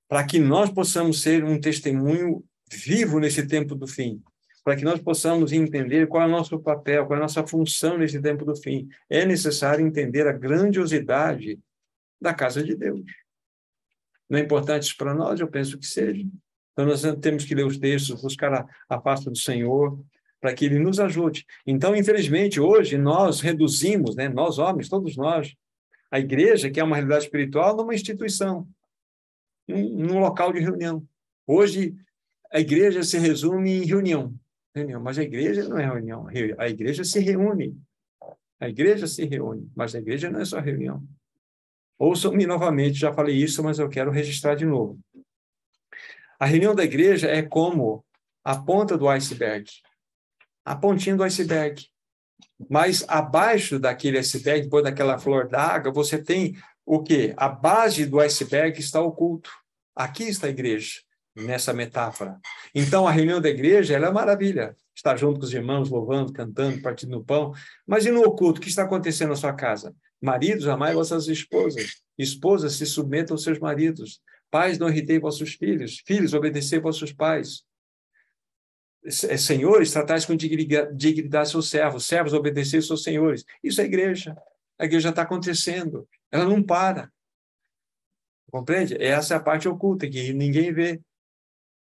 Speaker 1: Para que nós possamos ser um testemunho vivo nesse tempo do fim para que nós possamos entender qual é o nosso papel, qual é a nossa função nesse tempo do fim. É necessário entender a grandiosidade da casa de Deus. Não é importante isso para nós? Eu penso que seja. Então, nós temos que ler os textos, buscar a, a pasta do Senhor, para que Ele nos ajude. Então, infelizmente, hoje nós reduzimos, né, nós homens, todos nós, a igreja, que é uma realidade espiritual, numa instituição, num, local de reunião. Hoje, a igreja se resume em reunião reunião, mas a igreja não é reunião, a igreja se reúne. A igreja se reúne, mas a igreja não é só reunião. Ouçam-me novamente, já falei isso, mas eu quero registrar de novo. A reunião da igreja é como a ponta do iceberg, a pontinha do iceberg. Mas abaixo daquele iceberg, depois daquela flor d'água, você tem o quê? A base do iceberg está oculto. Aqui está a igreja nessa metáfora. Então, a reunião da igreja ela é maravilha. Estar junto com os irmãos, louvando, cantando, partindo o pão. Mas e no oculto, o que está acontecendo na sua casa? Maridos, amai vossas esposas. Esposas, se submetam aos seus maridos. Pais, não irritei vossos filhos. Filhos, obedecei vossos pais. É, senhores, tratais com dignidade seus servos. Servos, obedecei seus senhores. Isso é igreja. A igreja está acontecendo. Ela não para. Compreende? Essa é a parte oculta que ninguém vê.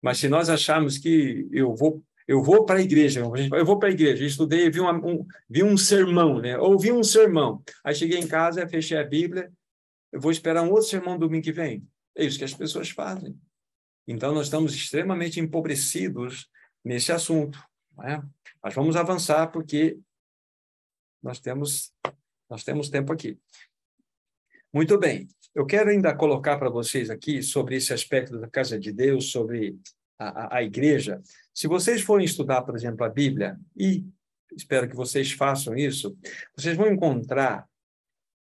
Speaker 1: Mas se nós acharmos que eu vou eu vou para a igreja, eu vou para a igreja, estudei, vi, uma, um, vi um sermão, né? ouvi um sermão. Aí cheguei em casa, fechei a Bíblia, eu vou esperar um outro sermão domingo que vem. É isso que as pessoas fazem. Então, nós estamos extremamente empobrecidos nesse assunto. Né? Mas vamos avançar, porque nós temos, nós temos tempo aqui. Muito bem. Eu quero ainda colocar para vocês aqui sobre esse aspecto da casa de Deus, sobre a, a, a igreja. Se vocês forem estudar, por exemplo, a Bíblia, e espero que vocês façam isso, vocês vão encontrar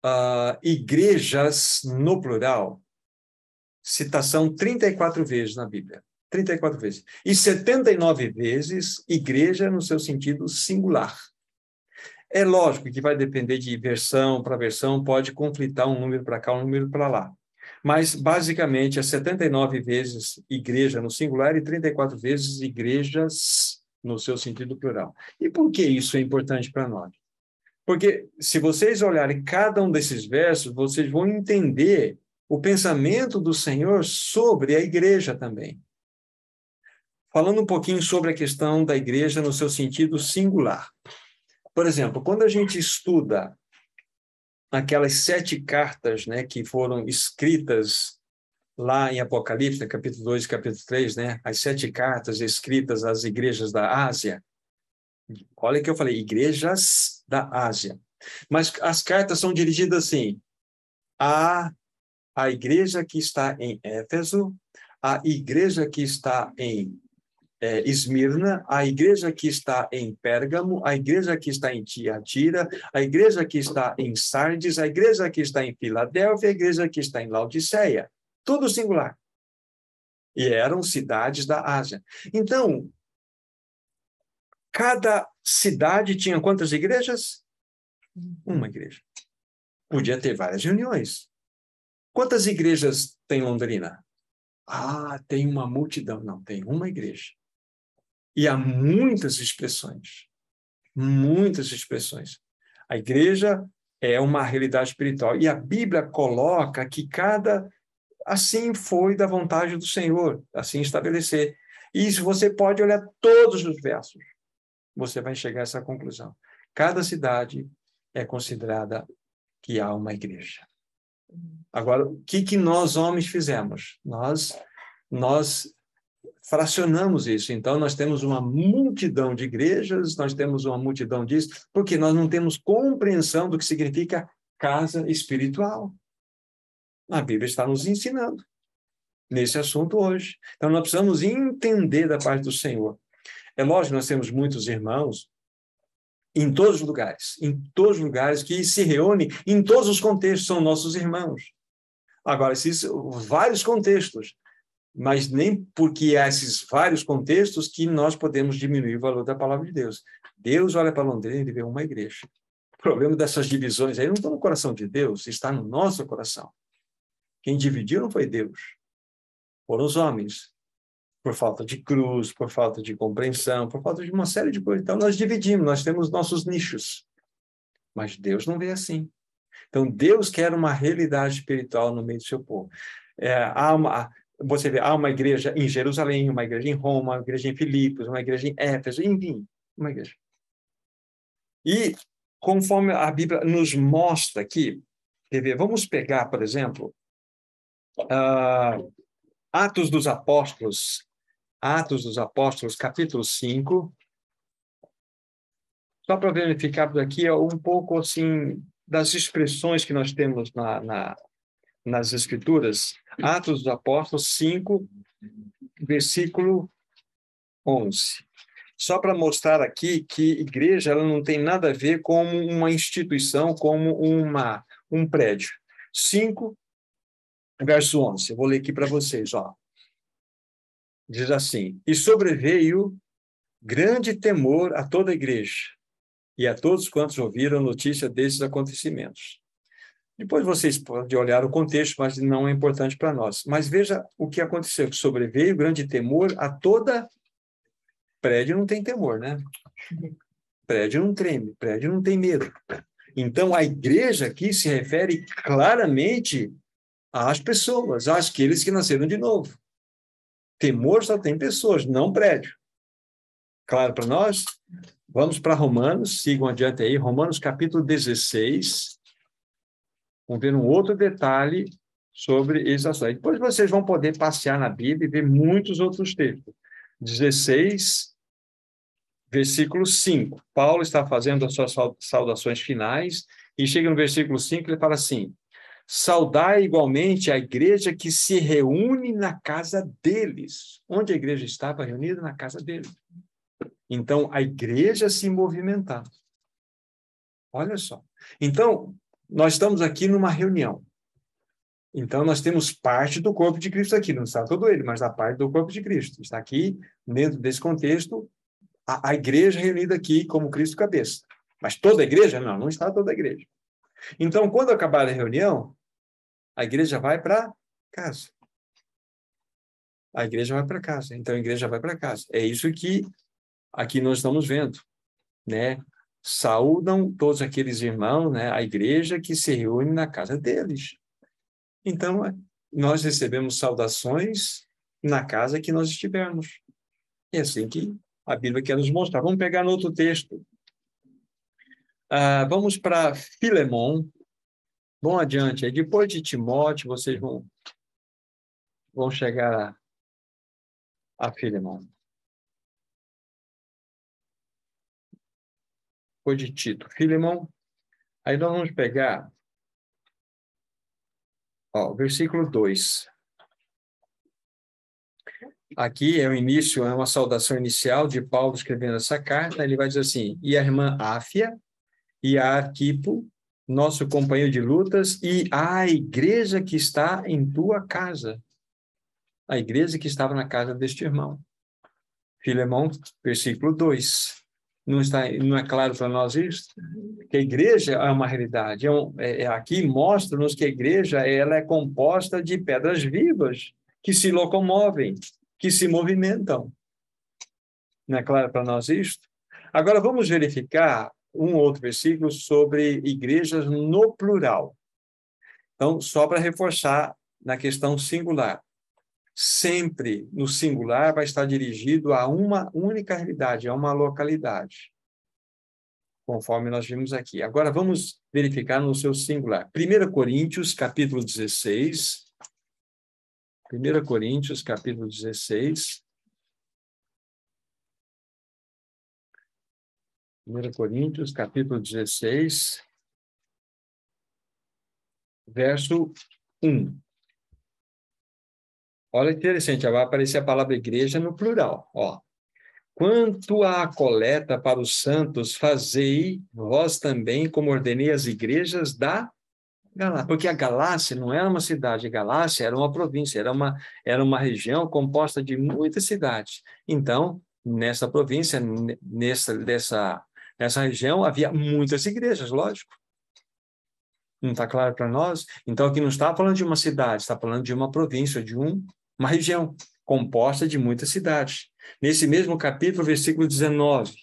Speaker 1: uh, igrejas no plural, citação 34 vezes na Bíblia. 34 vezes. E 79 vezes igreja no seu sentido singular. É lógico que vai depender de versão para versão, pode conflitar um número para cá, um número para lá. Mas, basicamente, é 79 vezes igreja no singular e 34 vezes igrejas no seu sentido plural. E por que isso é importante para nós? Porque, se vocês olharem cada um desses versos, vocês vão entender o pensamento do Senhor sobre a igreja também. Falando um pouquinho sobre a questão da igreja no seu sentido singular. Por exemplo, quando a gente estuda aquelas sete cartas né, que foram escritas lá em Apocalipse, capítulo 2 e capítulo 3, né, as sete cartas escritas às igrejas da Ásia. Olha que eu falei, igrejas da Ásia. Mas as cartas são dirigidas assim, a a igreja que está em Éfeso, a igreja que está em é, Esmirna, a igreja que está em Pérgamo, a igreja que está em Tiatira, a igreja que está em Sardes, a igreja que está em Filadélfia, a igreja que está em Laodiceia. Tudo singular. E eram cidades da Ásia. Então, cada cidade tinha quantas igrejas? Uma igreja. Podia ter várias reuniões. Quantas igrejas tem Londrina? Ah, tem uma multidão. Não, tem uma igreja. E há muitas expressões. Muitas expressões. A igreja é uma realidade espiritual. E a Bíblia coloca que cada. Assim foi da vontade do Senhor, assim estabelecer. E se você pode olhar todos os versos, você vai chegar a essa conclusão. Cada cidade é considerada que há uma igreja. Agora, o que, que nós homens fizemos? Nós, nós fracionamos isso. Então, nós temos uma multidão de igrejas, nós temos uma multidão disso, porque nós não temos compreensão do que significa casa espiritual. A Bíblia está nos ensinando nesse assunto hoje. Então, nós precisamos entender da parte do Senhor. É lógico, nós temos muitos irmãos em todos os lugares, em todos os lugares que se reúnem, em todos os contextos, são nossos irmãos. Agora, esses vários contextos, mas nem porque há esses vários contextos que nós podemos diminuir o valor da palavra de Deus. Deus olha para Londrina e vê uma igreja. O problema dessas divisões aí não está no coração de Deus, está no nosso coração. Quem dividiu não foi Deus, foram os homens, por falta de cruz, por falta de compreensão, por falta de uma série de coisas. Então, nós dividimos, nós temos nossos nichos. Mas Deus não vê assim. Então, Deus quer uma realidade espiritual no meio do seu povo. É, há uma, você vê, há uma igreja em Jerusalém, uma igreja em Roma, uma igreja em Filipos, uma igreja em Éfeso, enfim, uma igreja. E, conforme a Bíblia nos mostra aqui, vamos pegar, por exemplo, uh, Atos dos Apóstolos, Atos dos Apóstolos, capítulo 5. Só para verificar aqui um pouco assim das expressões que nós temos na, na, nas Escrituras. Atos dos Apóstolos 5, versículo 11. Só para mostrar aqui que igreja ela não tem nada a ver com uma instituição, como uma, um prédio. 5, verso 11. Eu vou ler aqui para vocês, ó diz assim: E sobreveio grande temor a toda a igreja e a todos quantos ouviram notícia desses acontecimentos. Depois vocês podem olhar o contexto, mas não é importante para nós. Mas veja o que aconteceu: sobreveio grande temor a toda. Prédio não tem temor, né? Prédio não treme, prédio não tem medo. Então, a igreja aqui se refere claramente às pessoas, àqueles que nasceram de novo. Temor só tem pessoas, não prédio. Claro para nós? Vamos para Romanos, sigam adiante aí, Romanos capítulo 16. Vamos ver um outro detalhe sobre esse assunto. Depois vocês vão poder passear na Bíblia e ver muitos outros textos. 16, versículo 5. Paulo está fazendo as suas saudações finais e chega no versículo 5 ele fala assim: Saudai igualmente a igreja que se reúne na casa deles. Onde a igreja estava reunida? Na casa deles. Então, a igreja se movimentando. Olha só. Então, nós estamos aqui numa reunião. Então, nós temos parte do corpo de Cristo aqui, não está todo ele, mas a parte do corpo de Cristo. Está aqui, dentro desse contexto, a, a igreja reunida aqui como Cristo cabeça. Mas toda a igreja? Não, não está toda a igreja. Então, quando acabar a reunião, a igreja vai para casa. A igreja vai para casa. Então a igreja vai para casa. É isso que aqui nós estamos vendo, né? Saúdam todos aqueles irmãos, né? A igreja que se reúne na casa deles. Então nós recebemos saudações na casa que nós estivermos. É assim que a Bíblia quer nos mostrar. Vamos pegar no outro texto. Ah, vamos para Filemon, Bom adiante. Depois de Timóteo, vocês vão, vão chegar a, a Filemão. Depois de Tito. Filemão. Aí nós vamos pegar ó, versículo 2. Aqui é o início, é uma saudação inicial de Paulo escrevendo essa carta. Ele vai dizer assim: e a irmã Áfia e a Arquipo nosso companheiro de lutas, e a igreja que está em tua casa. A igreja que estava na casa deste irmão. Filemão, versículo 2. Não, está, não é claro para nós isso? Que a igreja é uma realidade. É um, é, é aqui mostra-nos que a igreja ela é composta de pedras vivas que se locomovem, que se movimentam. Não é claro para nós isto? Agora vamos verificar um outro versículo sobre igrejas no plural. Então, só para reforçar na questão singular. Sempre no singular vai estar dirigido a uma única realidade, a uma localidade. Conforme nós vimos aqui. Agora vamos verificar no seu singular. 1 Coríntios, capítulo 16. 1 Coríntios, capítulo 16. 1 Coríntios, capítulo 16, verso 1. Olha interessante, vai aparecer a palavra igreja no plural. Ó. Quanto à coleta para os santos, fazei vós também, como ordenei as igrejas da Galácia. Porque a Galácia não era uma cidade, a Galácia era uma província, era uma, era uma região composta de muitas cidades. Então, nessa província, nessa, dessa Nessa região havia muitas igrejas, lógico. Não está claro para nós? Então, aqui não está falando de uma cidade, está falando de uma província, de um, uma região composta de muitas cidades. Nesse mesmo capítulo, versículo 19,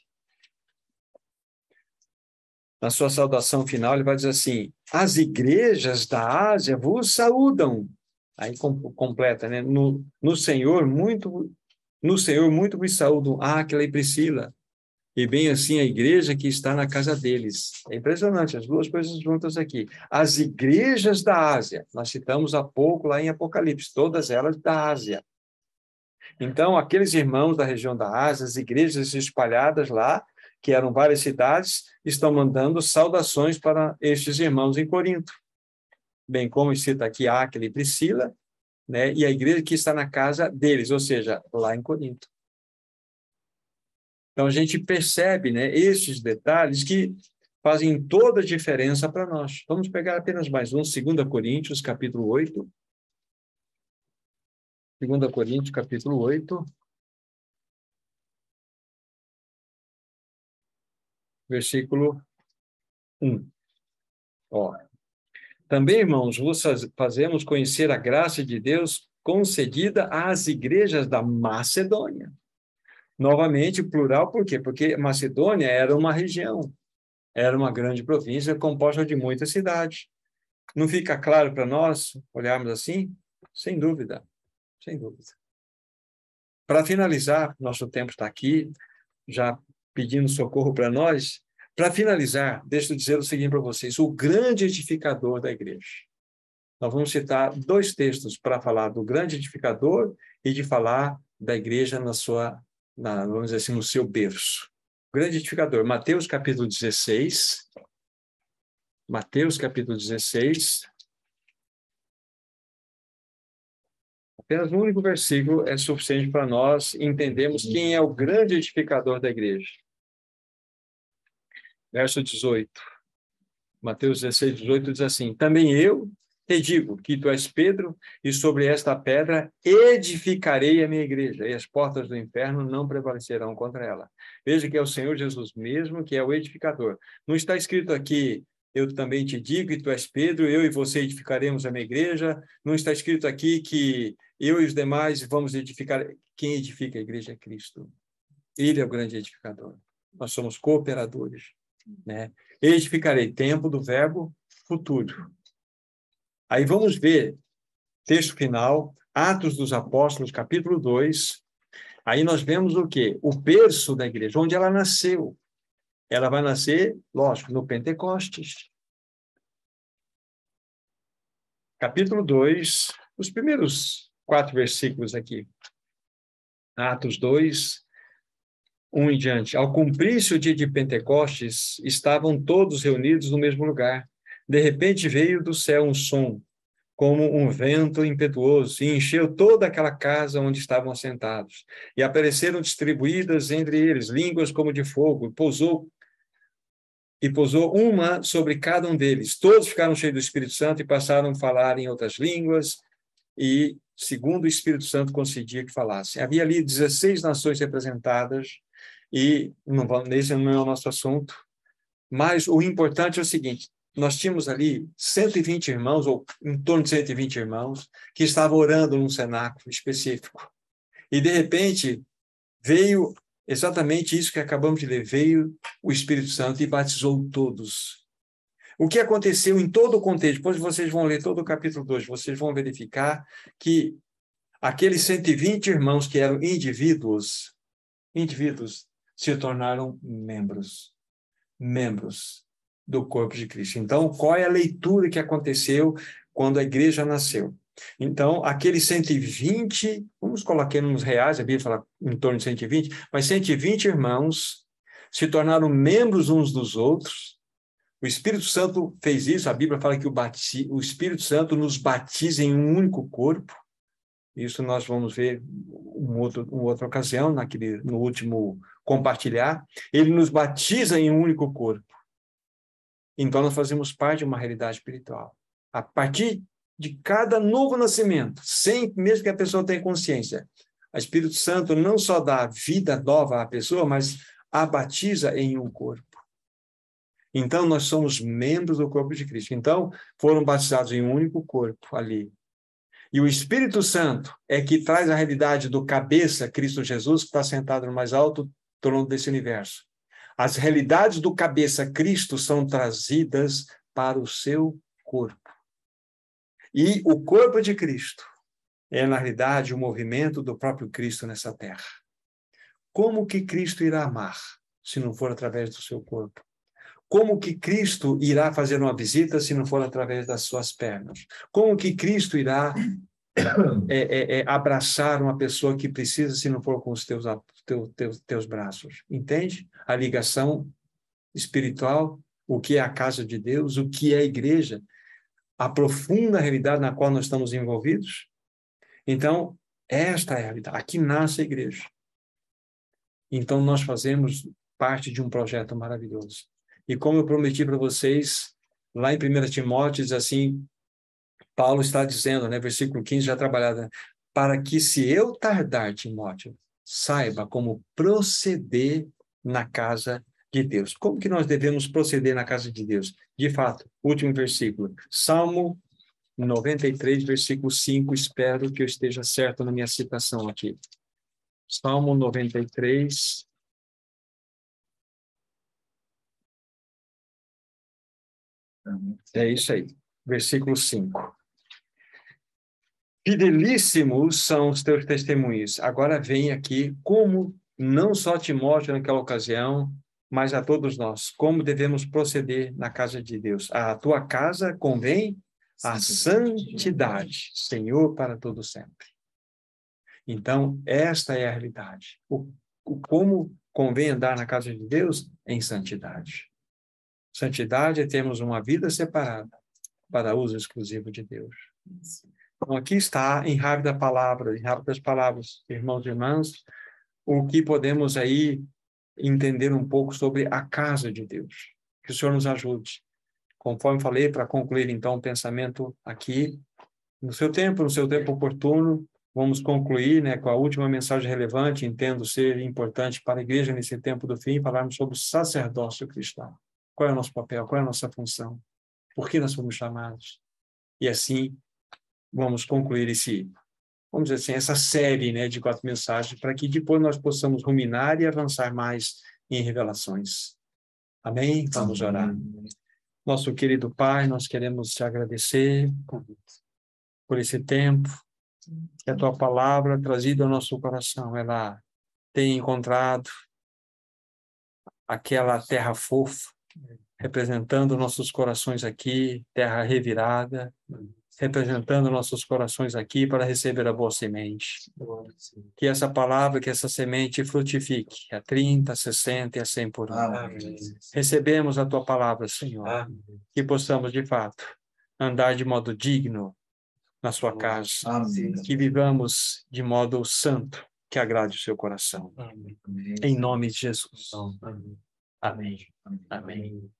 Speaker 1: na sua saudação final, ele vai dizer assim: As igrejas da Ásia vos saúdam. Aí completa, né? No, no Senhor, muito, no Senhor, muito vos saúdam Áquila e Priscila, e bem assim a igreja que está na casa deles. É impressionante, as duas coisas juntas aqui. As igrejas da Ásia, nós citamos há pouco lá em Apocalipse, todas elas da Ásia. Então, aqueles irmãos da região da Ásia, as igrejas espalhadas lá, que eram várias cidades, estão mandando saudações para estes irmãos em Corinto. Bem como cita aqui Áquila e Priscila, né? e a igreja que está na casa deles, ou seja, lá em Corinto. Então, a gente percebe né, esses detalhes que fazem toda a diferença para nós. Vamos pegar apenas mais um, 2 Coríntios, capítulo 8. 2 Coríntios, capítulo 8. Versículo 1. Ó. Também, irmãos, vos fazemos conhecer a graça de Deus concedida às igrejas da Macedônia Novamente, plural, por quê? Porque Macedônia era uma região, era uma grande província composta de muitas cidades. Não fica claro para nós olharmos assim? Sem dúvida, sem dúvida. Para finalizar, nosso tempo está aqui, já pedindo socorro para nós. Para finalizar, deixa eu dizer o seguinte para vocês: o grande edificador da igreja. Nós vamos citar dois textos para falar do grande edificador e de falar da igreja na sua na, vamos dizer assim, no seu berço. Grande edificador, Mateus capítulo 16. Mateus capítulo 16. Apenas um único versículo é suficiente para nós entendermos quem é o grande edificador da igreja. Verso 18. Mateus 16, 18 diz assim: Também eu, te digo que tu és Pedro, e sobre esta pedra edificarei a minha igreja, e as portas do inferno não prevalecerão contra ela. Veja que é o Senhor Jesus mesmo que é o edificador. Não está escrito aqui, eu também te digo que tu és Pedro, eu e você edificaremos a minha igreja. Não está escrito aqui que eu e os demais vamos edificar. Quem edifica a igreja é Cristo. Ele é o grande edificador. Nós somos cooperadores. Né? Edificarei, tempo do verbo futuro Aí vamos ver, texto final, Atos dos Apóstolos, capítulo 2. Aí nós vemos o quê? O berço da igreja, onde ela nasceu. Ela vai nascer, lógico, no Pentecostes. Capítulo 2, os primeiros quatro versículos aqui. Atos 2, 1 em diante. Ao cumprir-se o dia de Pentecostes, estavam todos reunidos no mesmo lugar. De repente veio do céu um som, como um vento impetuoso, e encheu toda aquela casa onde estavam assentados. E apareceram distribuídas entre eles línguas como de fogo, e pousou e pousou uma sobre cada um deles. Todos ficaram cheios do Espírito Santo e passaram a falar em outras línguas, e segundo o Espírito Santo concedia que falassem. Havia ali 16 nações representadas, E não esse não é o nosso assunto, mas o importante é o seguinte: nós tínhamos ali 120 irmãos, ou em torno de 120 irmãos, que estavam orando num cenáculo específico. E, de repente, veio exatamente isso que acabamos de ler: veio o Espírito Santo e batizou todos. O que aconteceu em todo o contexto, depois vocês vão ler todo o capítulo 2, vocês vão verificar que aqueles 120 irmãos que eram indivíduos, indivíduos, se tornaram membros. Membros do corpo de Cristo. Então, qual é a leitura que aconteceu quando a igreja nasceu? Então, aqueles 120, vamos colocar nos reais, a Bíblia fala em torno de 120, mas 120 irmãos se tornaram membros uns dos outros. O Espírito Santo fez isso, a Bíblia fala que o, bati, o Espírito Santo nos batiza em um único corpo. Isso nós vamos ver um outro, uma outra ocasião, naquele, no último compartilhar. Ele nos batiza em um único corpo. Então nós fazemos parte de uma realidade espiritual. A partir de cada novo nascimento, sem mesmo que a pessoa tenha consciência, o Espírito Santo não só dá vida nova à pessoa, mas a batiza em um corpo. Então nós somos membros do corpo de Cristo. Então foram batizados em um único corpo ali. E o Espírito Santo é que traz a realidade do cabeça, Cristo Jesus, que está sentado no mais alto trono desse universo. As realidades do cabeça Cristo são trazidas para o seu corpo. E o corpo de Cristo é, na realidade, o movimento do próprio Cristo nessa terra. Como que Cristo irá amar se não for através do seu corpo? Como que Cristo irá fazer uma visita se não for através das suas pernas? Como que Cristo irá é, é, é, abraçar uma pessoa que precisa se não for com os teus, teus, teus, teus braços? Entende? A ligação espiritual, o que é a casa de Deus, o que é a igreja, a profunda realidade na qual nós estamos envolvidos. Então, esta é a realidade. Aqui nasce a igreja. Então, nós fazemos parte de um projeto maravilhoso. E como eu prometi para vocês, lá em 1 Timóteo, diz assim: Paulo está dizendo, né, versículo 15, já trabalhado, para que se eu tardar, Timóteo, saiba como proceder na casa de Deus. Como que nós devemos proceder na casa de Deus? De fato, último versículo, Salmo 93, versículo 5, espero que eu esteja certo na minha citação aqui. Salmo 93. É isso aí, versículo 5. Fidelíssimos são os teus testemunhos. Agora vem aqui como não só Timóteo naquela ocasião, mas a todos nós, como devemos proceder na casa de Deus. A tua casa convém a santidade, Senhor, para todo sempre. Então, esta é a realidade. O, o, como convém andar na casa de Deus? Em santidade. Santidade é termos uma vida separada para uso exclusivo de Deus. Então, aqui está, em rápida palavra, em rápidas palavras, irmãos e irmãs, o que podemos aí entender um pouco sobre a casa de Deus. Que o Senhor nos ajude. Conforme falei, para concluir então o pensamento aqui, no seu tempo, no seu tempo oportuno, vamos concluir né, com a última mensagem relevante, entendo ser importante para a igreja nesse tempo do fim, falarmos sobre o sacerdócio cristão. Qual é o nosso papel? Qual é a nossa função? Por que nós fomos chamados? E assim, vamos concluir esse vamos dizer assim, essa série né, de quatro mensagens, para que depois nós possamos ruminar e avançar mais em revelações. Amém? Vamos orar. Nosso querido Pai, nós queremos te agradecer por esse tempo, que a tua palavra trazida ao nosso coração, ela tem encontrado aquela terra fofa, representando nossos corações aqui, terra revirada, representando nossos corações aqui para receber a boa semente. Que essa palavra, que essa semente frutifique a 30, a 60 e a 100 por um. Recebemos a tua palavra, Senhor. Amém. Que possamos, de fato, andar de modo digno na sua casa. Amém. Que vivamos de modo santo, que agrade o seu coração. Em nome de Jesus. Amém. Amém.